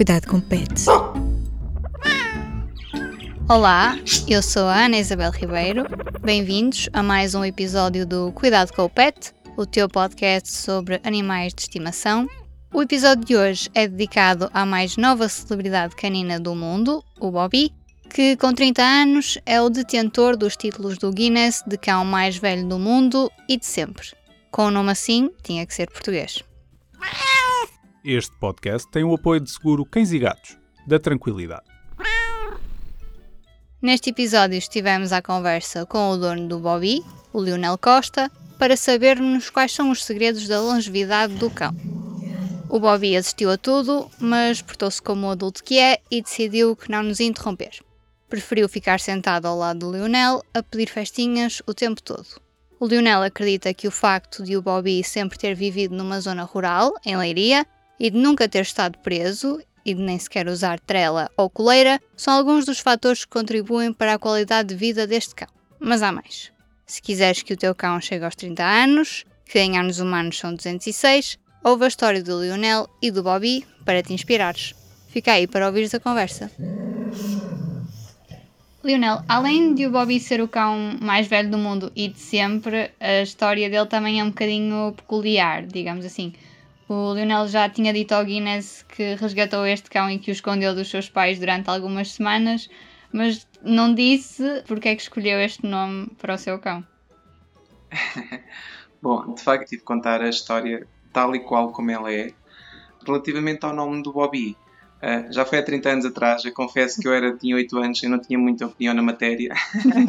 Cuidado com pets. Olá, eu sou a Ana Isabel Ribeiro. Bem-vindos a mais um episódio do Cuidado com o Pet, o teu podcast sobre animais de estimação. O episódio de hoje é dedicado à mais nova celebridade canina do mundo, o Bobby, que com 30 anos é o detentor dos títulos do Guinness de cão mais velho do mundo e de sempre. Com um nome assim, tinha que ser português. Este podcast tem o apoio de seguro Cães e Gatos, da Tranquilidade. Neste episódio estivemos à conversa com o dono do Bobby, o Lionel Costa, para sabermos quais são os segredos da longevidade do cão. O Bobby assistiu a tudo, mas portou-se como o adulto que é e decidiu que não nos interromper. Preferiu ficar sentado ao lado do Lionel a pedir festinhas o tempo todo. O Lionel acredita que o facto de o Bobby sempre ter vivido numa zona rural, em Leiria, e de nunca ter estado preso e de nem sequer usar trela ou coleira são alguns dos fatores que contribuem para a qualidade de vida deste cão. Mas há mais. Se quiseres que o teu cão chegue aos 30 anos, que em anos humanos são 206, ouve a história do Lionel e do Bobby para te inspirares. Fica aí para ouvires a conversa. Lionel, além de o Bobby ser o cão mais velho do mundo e de sempre, a história dele também é um bocadinho peculiar, digamos assim. O Lionel já tinha dito ao Guinness que resgatou este cão e que o escondeu dos seus pais durante algumas semanas, mas não disse porque é que escolheu este nome para o seu cão. Bom, de facto, tive de contar a história tal e qual como ela é, relativamente ao nome do Bobby. Uh, já foi há 30 anos atrás, eu confesso que eu era, tinha 8 anos e não tinha muita opinião na matéria.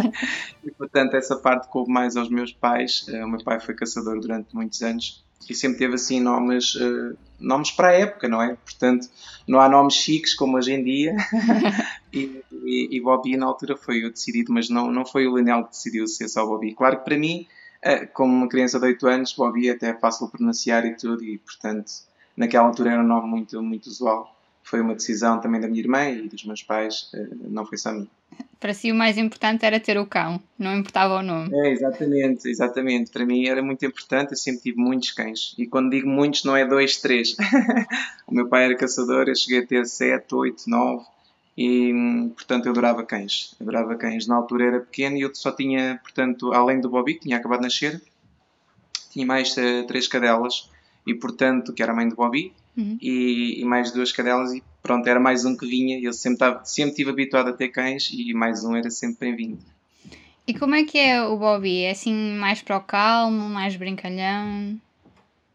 e portanto, essa parte coube mais aos meus pais. Uh, o meu pai foi caçador durante muitos anos e sempre teve assim nomes, uh, nomes para a época, não é? Portanto, não há nomes chiques como hoje em dia. e, e, e, Bobby na altura foi o decidido, mas não, não foi o Lionel que decidiu ser só Bobby. Claro que para mim, uh, como uma criança de 8 anos, Bobby é até fácil pronunciar e tudo, e portanto, naquela altura era um nome muito, muito usual. Foi uma decisão também da minha irmã e dos meus pais, uh, não foi só minha para si o mais importante era ter o cão, não importava o nome. É, exatamente, exatamente. Para mim era muito importante, eu sempre tive muitos cães. E quando digo muitos, não é dois, três. o meu pai era caçador, eu cheguei a ter sete, oito, nove. E, portanto, eu adorava cães. Adorava cães. Na altura era pequeno e eu só tinha, portanto, além do Bobby, que tinha acabado de nascer, tinha mais uh, três cadelas. E, portanto, que era a mãe do Bobby, uhum. e, e mais duas cadelas. E pronto, era mais um que vinha. Eu sempre, estava, sempre estive habituado a ter cães e mais um era sempre bem-vindo. E como é que é o Bobby? É assim mais para o calmo, mais brincalhão?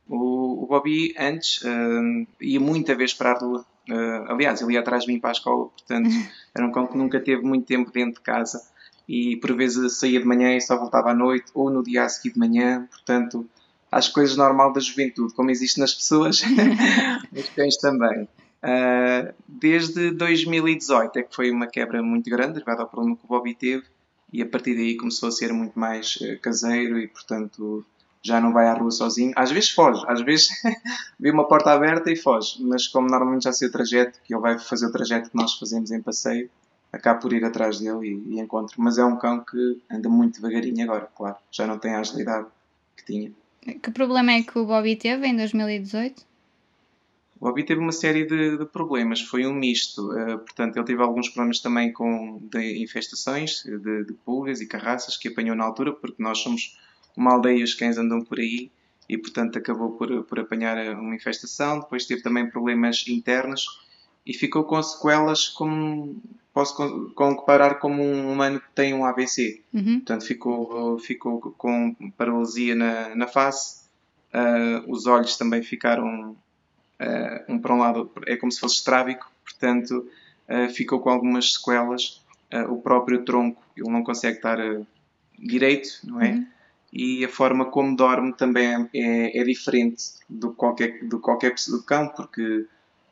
O, o Bobby antes uh, ia muita vez para a rua. Uh, aliás, ele ia atrás de mim para a escola, portanto, era um cão que nunca teve muito tempo dentro de casa e por vezes saía de manhã e só voltava à noite ou no dia a seguir de manhã, portanto, as coisas normais da juventude, como existe nas pessoas, nos cães também. Uh, desde 2018 é que foi uma quebra muito grande, derivada ao problema que o Bobby teve, e a partir daí começou a ser muito mais uh, caseiro e, portanto, já não vai à rua sozinho. Às vezes foge, às vezes vê uma porta aberta e foge, mas como normalmente já sei o trajeto, que ele vai fazer o trajeto que nós fazemos em passeio, acaba por ir atrás dele e, e encontro. Mas é um cão que anda muito devagarinho agora, claro, já não tem a agilidade que tinha. Que problema é que o Bobby teve em 2018? O Bobby teve uma série de, de problemas, foi um misto. Uh, portanto, ele teve alguns problemas também com de infestações de, de, pulgas e carraças que apanhou na altura, porque nós somos uma aldeia e os cães andam por aí e, portanto, acabou por, por apanhar uma infestação. Depois teve também problemas internos e ficou com sequelas como posso comparar como um humano que tem um AVC. Uhum. Portanto, ficou, ficou com paralisia na, na face, uh, os olhos também ficaram Uh, um para um lado é como se fosse estrábico, portanto uh, ficou com algumas sequelas. O próprio tronco ele não consegue estar direito, não é? Uhum. E a forma como dorme também é, é diferente do qualquer do qualquer do cão, porque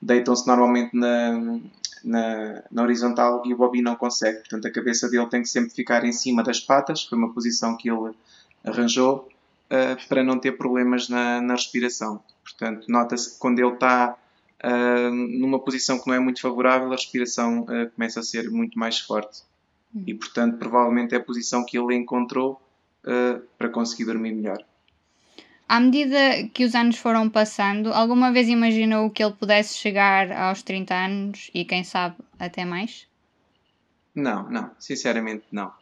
deitam-se normalmente na, na, na, horizontal e o Bobby não consegue. Portanto, a cabeça dele tem que sempre ficar em cima das patas, foi uma posição que ele arranjou uh, para não ter problemas na, na respiração. Portanto, nota-se que quando ele está uh, numa posição que não é muito favorável, a respiração uh, começa a ser muito mais forte. Uhum. E, portanto, provavelmente é a posição que ele encontrou para conseguir dormir melhor. À medida que os anos foram passando, alguma vez imaginou que ele pudesse chegar aos 30 anos e quem sabe até mais? Não, não, sinceramente não.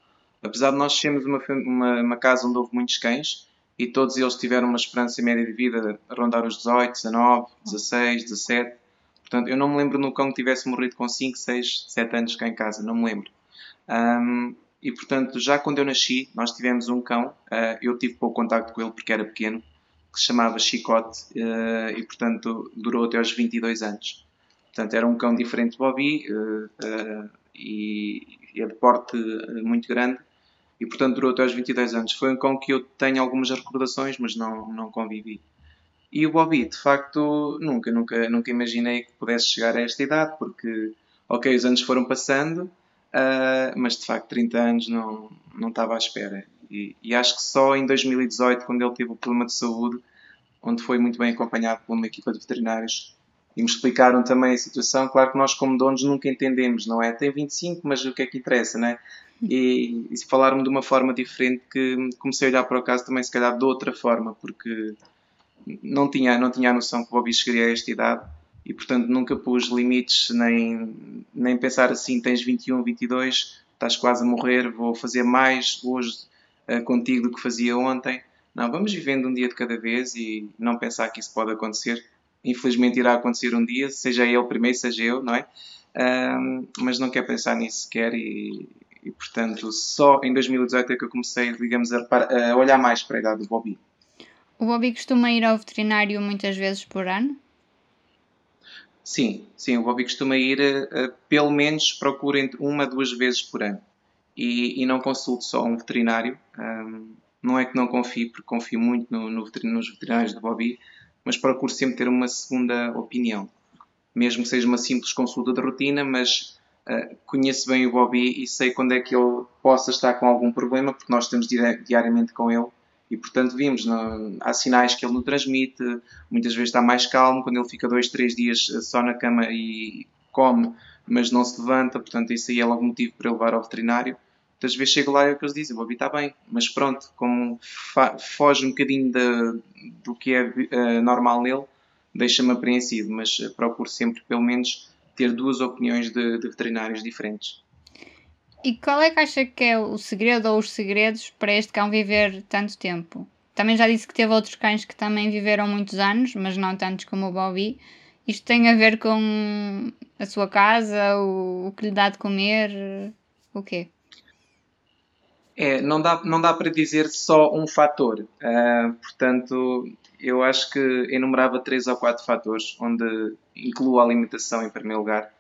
Apesar de nós sermos uma, uma, uma casa onde houve muitos cães e todos eles tiveram uma esperança média de vida a rondar os 18, 19, 16, 17. Portanto, eu não me lembro no cão que tivesse morrido com 5, 6, 7 anos cá em casa, não me lembro. Um, e portanto, já quando eu nasci, nós tivemos um cão, uh, eu tive pouco contacto com ele porque era pequeno, que se chamava Chicote uh, e, portanto, durou até aos 22 anos. Portanto, era um cão diferente de Bobby uh, uh, e, é de porte muito grande e, portanto, durou até aos 22 anos. Foi um cão que eu tenho algumas recordações, mas não, não convivi. E o Bobby, de facto, nunca, nunca, nunca imaginei que pudesse chegar a esta idade, porque, ok, os anos foram passando, mas de facto 30 anos não, não estava à espera. E, e, acho que só em 2018, quando ele teve o problema de saúde, onde foi muito bem acompanhado por uma equipa de veterinários, e me explicaram também a situação. Claro que nós, como donos, nunca entendemos, não é? Tem 25, mas o que é que interessa, não é? E, e falaram-me de uma forma diferente que comecei a olhar para o caso também, se calhar, de outra forma, porque não tinha, não tinha a noção que o Bobby chegaria a esta idade e, portanto, nunca pus limites, nem, nem pensar assim: tens 21, 22, estás quase a morrer, vou fazer mais hoje uh, contigo do que fazia ontem. Não, vamos vivendo um dia de cada vez e não pensar que isso pode acontecer. Infelizmente irá acontecer um dia, seja ele primeiro, seja eu, não é? Um, mas não quero pensar nisso sequer e, e, portanto, só em 2018 é que eu comecei, digamos, a, a olhar mais para a idade do Bobby. O Bobby costuma ir ao veterinário muitas vezes por ano? Sim, sim, o Bobby costuma ir, uh, pelo menos procura entre uma, duas vezes por ano. E, e não consulto só um veterinário. Um, não é que não confie, porque confio muito no, no, nos veterinários do Bobby, mas procuro sempre ter uma segunda opinião. Mesmo que seja uma simples consulta de rotina, mas uh, conheço bem o Bobby e sei quando é que ele possa estar com algum problema, porque nós estamos diariamente com ele e portanto vimos, não, há sinais que ele nos transmite, muitas vezes está mais calmo, quando ele fica dois, três dias só na cama e come, mas não se levanta, portanto isso aí é logo motivo para ele levar ao veterinário. Muitas vezes chego lá e é o que eles dizem, o Bobby está bem, mas pronto, como foge um bocadinho de, do que é uh, normal nele, deixa-me apreensivo, mas uh, procuro sempre pelo menos ter duas opiniões de, de veterinários diferentes. E qual é que acha que é o segredo ou os segredos para este cão viver tanto tempo? Também já disse que teve outros cães que também viveram muitos anos, mas não tantos como o Bobby. Isto tem a ver com a sua casa, o, o que lhe dá de comer, o quê? É, não dá, não dá para dizer só um fator. Uh, portanto, eu acho que enumerava três ou quatro fatores, onde incluo a alimentação em primeiro lugar,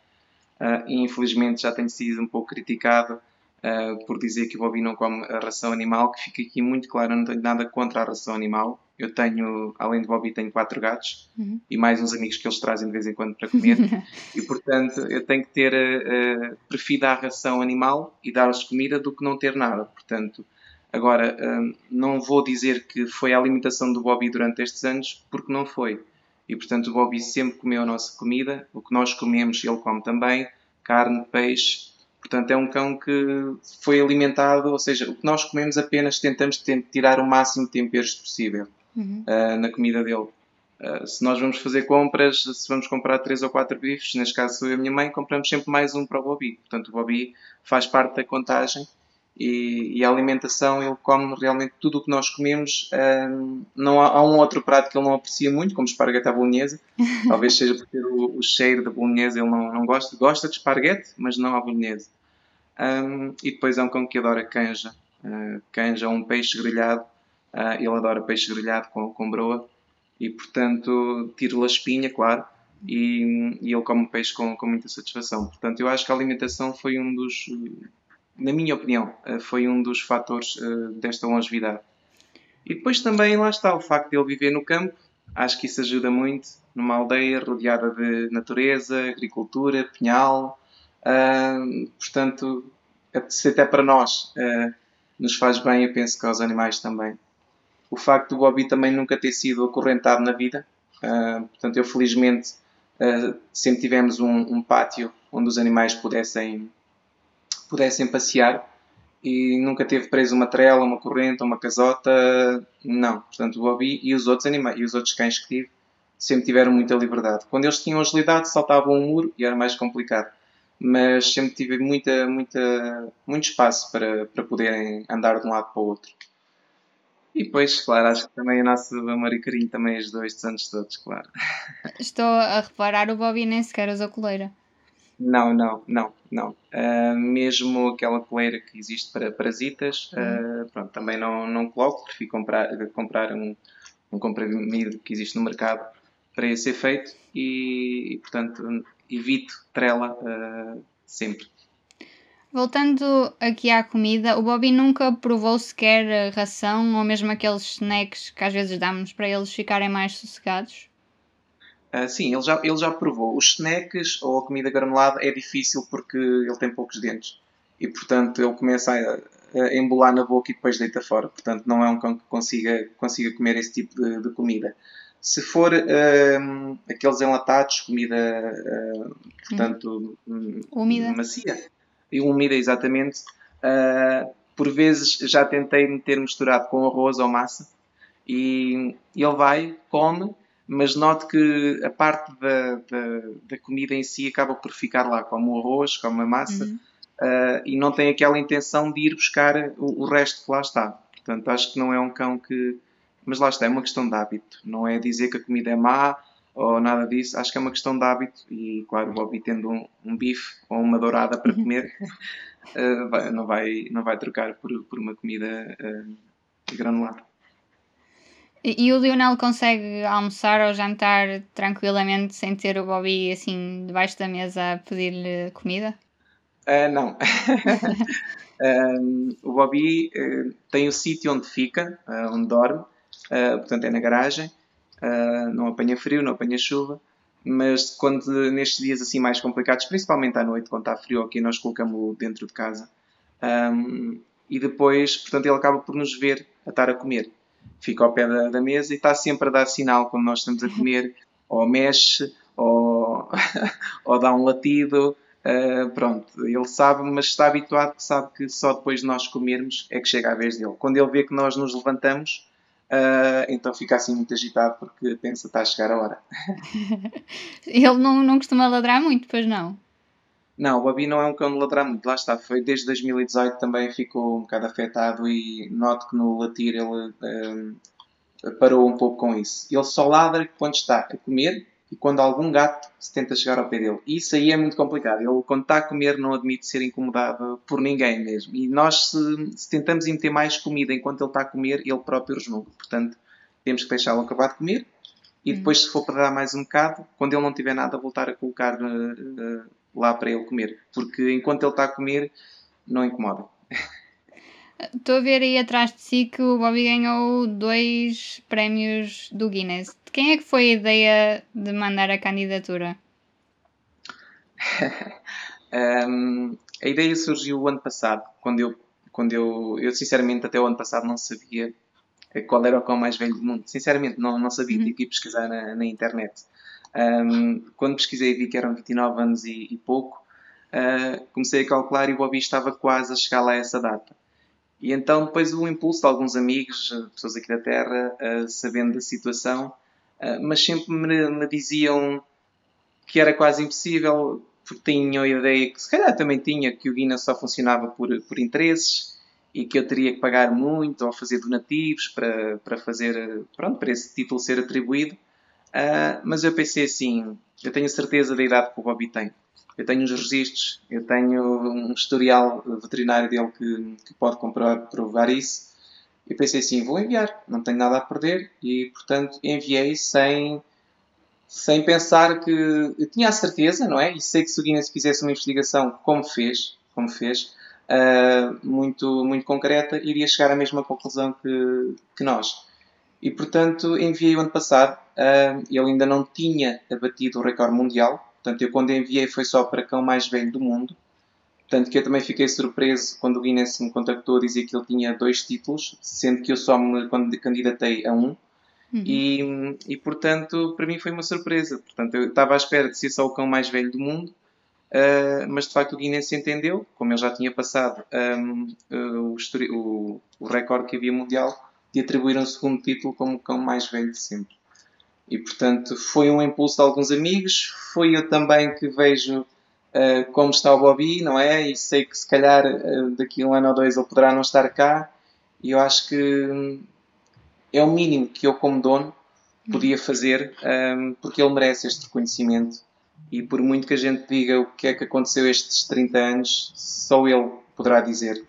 uh, infelizmente já tenho sido um pouco criticado uh, por dizer que o Bobby não come a ração animal, que fica aqui muito claro, não tenho nada contra a ração animal. Eu tenho, além de Bobby, tenho quatro gatos uhum. e mais uns amigos que eles trazem de vez em quando para comer. e portanto, eu tenho que ter, uh, prefiro a ração animal e dar-lhes comida do que não ter nada. Portanto, Agora, não vou dizer que foi a alimentação do Bobby durante estes anos, porque não foi. E portanto o Bobby sempre comeu a nossa comida, o que nós comemos ele come também, carne, peixe. Portanto é um cão que foi alimentado, ou seja, o que nós comemos apenas tentamos tirar o máximo de temperos possível uhum. uh, na comida dele. Uh, se nós vamos fazer compras, se vamos comprar três ou quatro bifes, neste caso sou eu e a minha mãe, compramos sempre mais um para o Bobby. Portanto o Bobby faz parte da contagem e, e, a alimentação ele come realmente tudo o que nós comemos. Um, não há, há, um outro prato que ele não aprecia muito, como esparguete à bolonhesa. Talvez seja por ter o, o, cheiro da bolonhesa, ele não, não gosta. Gosta de esparguete, mas não à bolonhesa. Um, e depois é um cão que adora canja. Uh, canja é um peixe grelhado. Uh, ele adora peixe grelhado com, com broa. E portanto, tiro-lhe a espinha, claro. E, e ele come peixe com, com muita satisfação. Portanto, eu acho que a alimentação foi um dos na minha opinião, eh, foi um dos fatores eh, desta longevidade. E depois também, lá está, o facto de ele viver no campo, acho que isso ajuda muito, numa aldeia rodeada de natureza, agricultura, pinhal, uh, portanto, se até para nós uh, nos faz bem, eu penso que aos animais também. O facto do Bobby também nunca ter sido acorrentado na vida, uh, portanto, eu felizmente sempre tivemos um, um pátio onde os animais pudessem pudessem passear e nunca teve preso uma trela, uma corrente, uma casota, não. Portanto, o Bobby e os outros animais, e os outros cães que tive, sempre tiveram muita liberdade. Quando eles tinham agilidade, saltavam um muro e era mais complicado. Mas sempre tive muita, muita, muito espaço para, para poderem andar de um lado para o outro. E depois, claro, acho que também o nosso amor e carinho também ajudou estes anos todos, claro. Estou a reparar, o Bobby nem sequer usa coleira. Não, não, não, não. Uh, mesmo aquela coleira que existe para parasitas, uh, pronto, também não, não coloco, prefiro comprar, comprar um, um comprimido que existe no mercado para esse efeito e, e portanto, evito trela uh, sempre. Voltando aqui à comida, o Bobby nunca provou sequer ração ou mesmo aqueles snacks que às vezes damos para eles ficarem mais sossegados? Uh, sim, ele já, ele já provou. Os snacks ou a comida granulada é difícil porque ele tem poucos dentes e, portanto, ele começa a, a embolar na boca e depois deita fora. Portanto, não é um cão que consiga, consiga comer esse tipo de, de comida. Se for uh, aqueles enlatados, comida, uh, portanto, hum. úmida. macia, e úmida, exatamente. Uh, por vezes já tentei meter misturado com arroz ou massa e ele vai, come, mas note que a parte da, da, da, comida em si acaba por ficar lá, como o arroz, como a massa, uhum. uh, e não tem aquela intenção de ir buscar o, o, resto que lá está. Portanto, acho que não é um cão que. Mas lá está, é uma questão de hábito. Não é dizer que a comida é má ou nada disso. Acho que é uma questão de hábito e, claro, o Bobby tendo um, um bife ou uma dourada para uhum. comer, uh, vai, não, vai, não vai trocar por, por uma comida uh, granulada. E, e o Lionel consegue almoçar ou jantar tranquilamente sem ter o Bobby assim debaixo da mesa a pedir-lhe comida? Uh, não. um, o Bobby uh, tem o sítio onde fica, uh, onde dorme, portanto é na garagem. Uh, não apanha frio, não apanha chuva, mas quando nestes dias assim mais complicados, principalmente à noite, quando está frio aqui, nós colocamos-o dentro de casa. Um, e depois, portanto, ele acaba por nos ver a estar a comer. Fica ao pé da, da mesa e está sempre a dar sinal quando nós estamos a comer, ou mexe, ou, ou dá um latido. Uh, pronto, ele sabe, mas está habituado que sabe que só depois de nós comermos é que chega a vez dele. Quando ele vê que nós nos levantamos, Uh, então fica assim muito agitado porque pensa está a chegar a hora. Ele não, não costuma ladrar muito, pois não? Não, o Babi não é um cão de ladrar muito, lá está, foi desde 2018 também ficou um bocado afetado e noto que no latir ele uh, parou um pouco com isso. Ele só ladra quando está a comer e quando algum gato se tenta chegar ao pé dele. Isso aí é muito complicado. Ele, quando está a comer, não admite ser incomodado por ninguém mesmo. E nós, se, se tentamos meter mais comida enquanto ele está a comer, ele próprio resmunga. Portanto, temos que deixá-lo acabar de comer e depois, se for para dar mais um bocado, quando ele não tiver nada, voltar a colocar uh, uh, lá para ele comer. Porque enquanto ele está a comer, não incomoda. Estou a ver aí atrás de si que o Bobby ganhou dois prémios do Guinness. De quem é que foi a ideia de mandar a candidatura? um, a ideia surgiu o ano passado, quando eu, quando eu, eu sinceramente até o ano passado não sabia qual era o cão mais velho do mundo. Sinceramente não, não sabia, uhum. tive que pesquisar na, na internet. Um, quando pesquisei vi que eram 29 anos e, e pouco, uh, comecei a calcular e o Bobby estava quase a chegar lá a essa data. E então depois o impulso de alguns amigos, pessoas aqui da Terra, sabendo da situação, uh, mas sempre me, me, diziam que era quase impossível, porque tinham a ideia que se calhar também tinha que o Guinness só funcionava por, por interesses e que eu teria que pagar muito ou fazer donativos para, para fazer, pronto, para esse título ser atribuído. Uh, mas eu pensei assim, eu tenho certeza da idade que o Bobby tem eu tenho uns registros, eu tenho um historial veterinário dele que, que pode comprovar, provar isso. E pensei assim, vou enviar, não tenho nada a perder e, portanto, enviei sem, sem pensar que... Eu tinha a certeza, não é? E sei que se o Guinness fizesse uma investigação como fez, como fez, uh, muito, muito concreta, iria chegar à mesma conclusão que, que nós. E, portanto, enviei o ano passado. Uh, ele ainda não tinha abatido o recorde mundial, Portanto, eu quando enviei foi só para cão mais velho do mundo. Portanto, que eu também fiquei surpreso quando o Guinness me contactou a dizer que ele tinha dois títulos, sendo que eu só me candidatei a um. Uhum. E, e, portanto, para mim foi uma surpresa. Portanto, eu estava à espera de ser só o cão mais velho do mundo. Uh, mas de facto o Guinness entendeu, como ele já tinha passado um, uh, o, o, o recorde que havia mundial, de atribuir um segundo título como o cão mais velho de sempre. E portanto foi um impulso de alguns amigos, foi eu também que vejo uh, como está o Bobby, não é? E sei que se calhar daqui a um ano ou dois ele poderá não estar cá, e eu acho que é o mínimo que eu, como dono, podia fazer, um, porque ele merece este reconhecimento e por muito que a gente diga o que é que aconteceu estes 30 anos, só ele poderá dizer.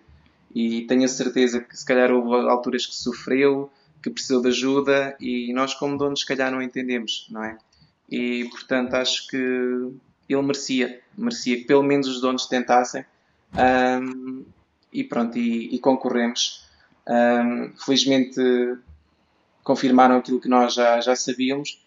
E tenho a certeza que se calhar houve alturas que sofreu, que precisou de ajuda e nós como donos se calhar não entendemos, não é? E portanto acho que ele merecia, merecia que pelo menos os donos tentassem um, e pronto, e, e concorremos. Um, felizmente confirmaram aquilo que nós já, já sabíamos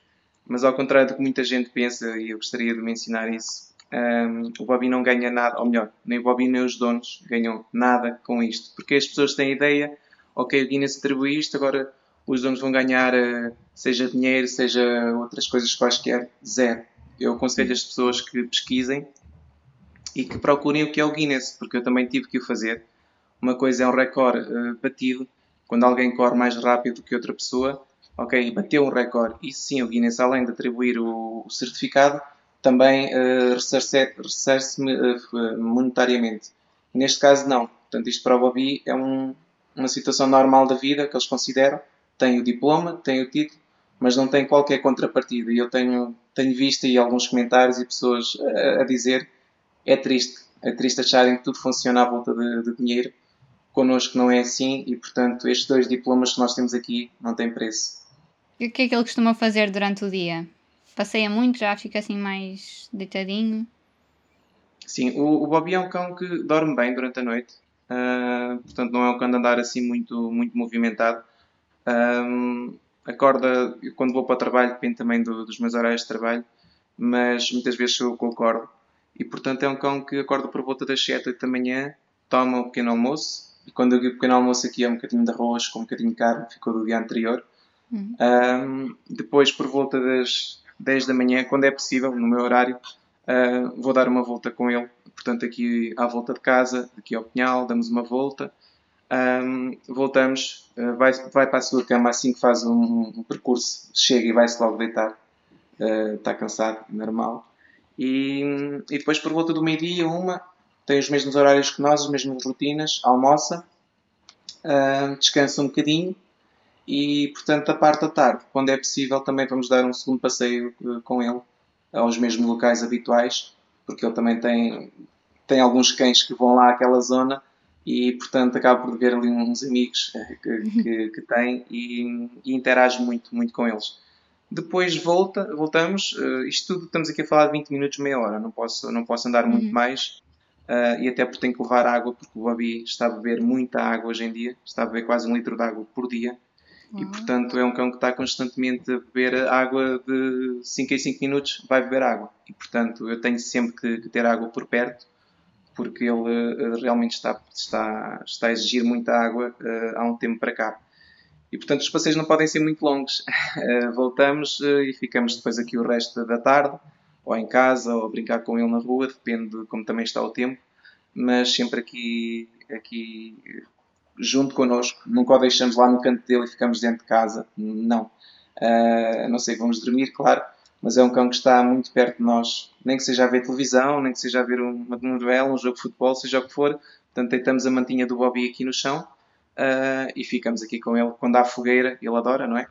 mas ao contrário do que muita gente pensa, e eu gostaria de mencionar isso, um, o Bobby não ganha nada, ou melhor, nem o Bobby nem os donos ganham nada com isto. Porque as pessoas têm ideia, ok, o Guinness atribui isto, agora os donos vão ganhar, uh, seja dinheiro, seja outras coisas quaisquer, zero. Eu aconselho as pessoas que pesquisem e que procurem o que é o Guinness, porque eu também tive que o fazer. Uma coisa é um recorde uh, batido, quando alguém corre mais rápido que outra pessoa, ok, bateu um recorde. E sim, o Guinness, além de atribuir o, o certificado, também uh, ressarce uh, monetariamente. Neste caso, não. Portanto, isto para o Bobby é um, uma situação normal da vida que eles consideram. Tem o diploma, tem o título, mas não tem qualquer contrapartida. E eu tenho, tenho visto aí alguns comentários e pessoas a, a dizer é triste. É triste acharem que tudo funciona à volta de, de dinheiro. Connosco não é assim e, portanto, estes dois diplomas que nós temos aqui não têm preço. E o que é que ele costuma fazer durante o dia? Passeia muito, já fica assim mais deitadinho? Sim, o, o Bobby é um cão que dorme bem durante a noite. Uh, portanto, não é um cão de andar assim muito, muito movimentado. Um, acorda, quando vou para o trabalho, depende também do, dos meus horários de trabalho, mas muitas vezes eu concordo. E portanto é um cão que acorda por volta das 7, 8 da manhã, toma um pequeno almoço. E quando eu digo pequeno almoço aqui é um bocadinho de arroz com um bocadinho de carne, ficou do dia anterior. Uhum. Um, depois, por volta das 10 da manhã, quando é possível, no meu horário, uh, vou dar uma volta com ele. Portanto, aqui à volta de casa, aqui ao Pinhal, damos uma volta. Um, voltamos, uh, vai, vai para a sua cama assim que faz um, um percurso, chega e vai-se logo deitar. Uh, está cansado, normal. E, e depois, por volta do meio-dia, uma, tem os mesmos horários que nós, as mesmas rotinas, almoça, uh, descansa um bocadinho e, portanto, a parte da tarde, quando é possível, também vamos dar um segundo passeio uh, com ele aos mesmos locais habituais, porque ele também tem, tem alguns cães que vão lá àquela zona e, portanto, acaba por ver ali uns amigos eh, que, que, que tem e, e, interage muito, muito com eles. Depois volta, voltamos, uh, isto tudo estamos aqui a falar de 20 minutos, meia hora, não posso, não posso andar muito uhum. mais, uh, e até porque tenho que levar água, porque o Bobby está a beber muita água hoje em dia, está a beber quase um litro de água por dia, e portanto é um cão que está constantemente a beber água de 5 em 5 minutos, vai beber água. E portanto eu tenho sempre que, ter água por perto, porque ele uh, realmente está, está, está a exigir muita água uh, há um tempo para cá. E portanto os passeios não podem ser muito longos. Uh, voltamos e ficamos depois aqui o resto da tarde, ou em casa, ou a brincar com ele na rua, depende de como também está o tempo, mas sempre aqui, aqui junto connosco, nunca o deixamos lá no canto dele e ficamos dentro de casa, não. Uh, não sei, vamos dormir, claro, mas é um cão que está muito perto de nós, nem que seja a ver televisão, nem que seja a ver uma novela, um jogo de futebol, seja o que for. Portanto, deitamos a mantinha do Bobby aqui no chão uh, e ficamos aqui com ele. Quando há fogueira, ele adora, não é?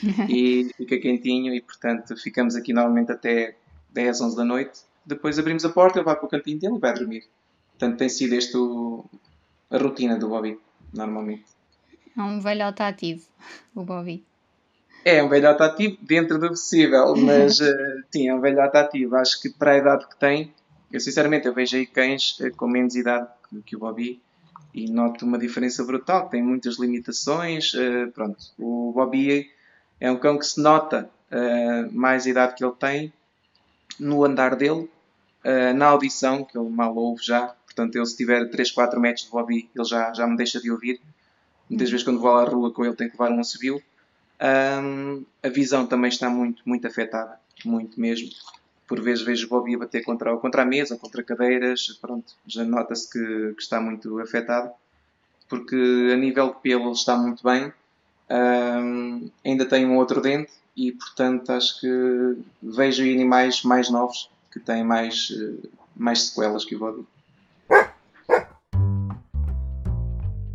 e fica quentinho e, portanto, ficamos aqui normalmente até 10, 11 da noite. Depois abrimos a porta, ele vai para o cantinho dele e vai dormir. Portanto, tem sido este o, a rotina do Bobby normalmente. É um velhote ativo, o Bobby. É um velhote ativo dentro do possível, mas uh, sim, é um velhote ativo. Acho que para a idade que tem, eu sinceramente eu vejo aí cães uh, com menos idade que, que, o Bobby e noto uma diferença brutal. Tem muitas limitações. Uh, pronto, o Bobby é um cão que se nota mais a idade que ele tem no andar dele, na audição, que ele mal ouve já, Portanto, ele se tiver 3, 4 metros de Bobby, ele já, já me deixa de ouvir. Muitas vezes quando vou à rua com ele tenho que levar um civil. Um, a visão também está muito, muito afetada, muito mesmo. por vezes vejo o Bobby a bater contra, contra a mesa, contra cadeiras, pronto, já nota-se que, que, está muito afetado, porque a nível de pelo ele está muito bem, um, ainda tem um outro dente e, portanto, acho que vejo animais mais novos que têm mais, mais sequelas que o Bobby.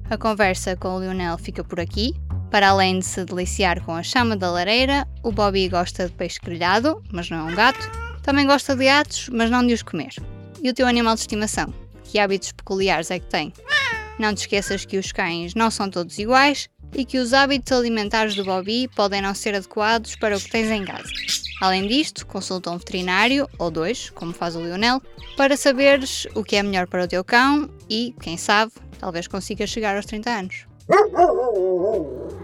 A conversa com o Lionel fica por aqui. Para além de se deliciar com a chama da lareira, o Bobby gosta de peixe grelhado, mas não é um gato, também gosta de gatos, mas não de os comer. E o teu animal de estimação? Que hábitos peculiares é que tem? Não te esqueças que os cães não são todos iguais e que os hábitos alimentares do Bobby podem não ser adequados para o que tens em casa. Além disto, consulta um veterinário, ou dois, como faz o Lionel, para saberes o que é melhor para o teu cão e, quem sabe, talvez consigas chegar aos 30 anos.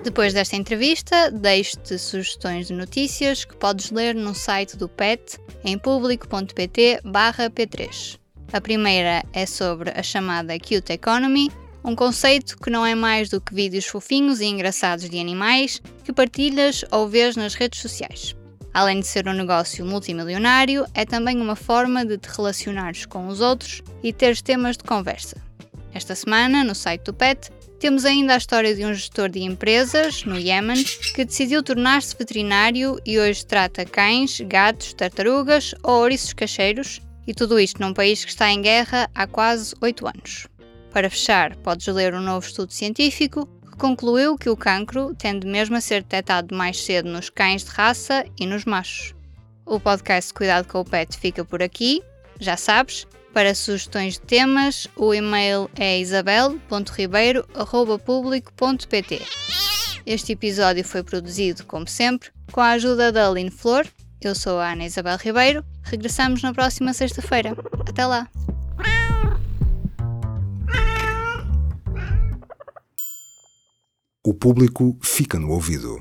Depois desta entrevista, deixo-te sugestões de notícias que podes ler no site do PET em público.pt/p3. A primeira é sobre a chamada Cute Economy, um conceito que não é mais do que vídeos fofinhos e engraçados de animais que partilhas ou vês nas redes sociais. Além de ser um negócio multimilionário, é também uma forma de te relacionares com os outros e teres temas de conversa. Esta semana, no site do PET, temos ainda a história de um gestor de empresas, no Iémen, que decidiu tornar-se veterinário e hoje trata cães, gatos, tartarugas ou ouriços cacheiros, e tudo isto num país que está em guerra há quase 8 anos. Para fechar, podes ler um novo estudo científico que concluiu que o cancro tende mesmo a ser detectado mais cedo nos cães de raça e nos machos. O podcast Cuidado com o Pet fica por aqui, já sabes, para sugestões de temas, o e-mail é isabel.ribeiro.público.pt. Este episódio foi produzido, como sempre, com a ajuda da Aline Flor. Eu sou a Ana Isabel Ribeiro. Regressamos na próxima sexta-feira. Até lá! O público fica no ouvido.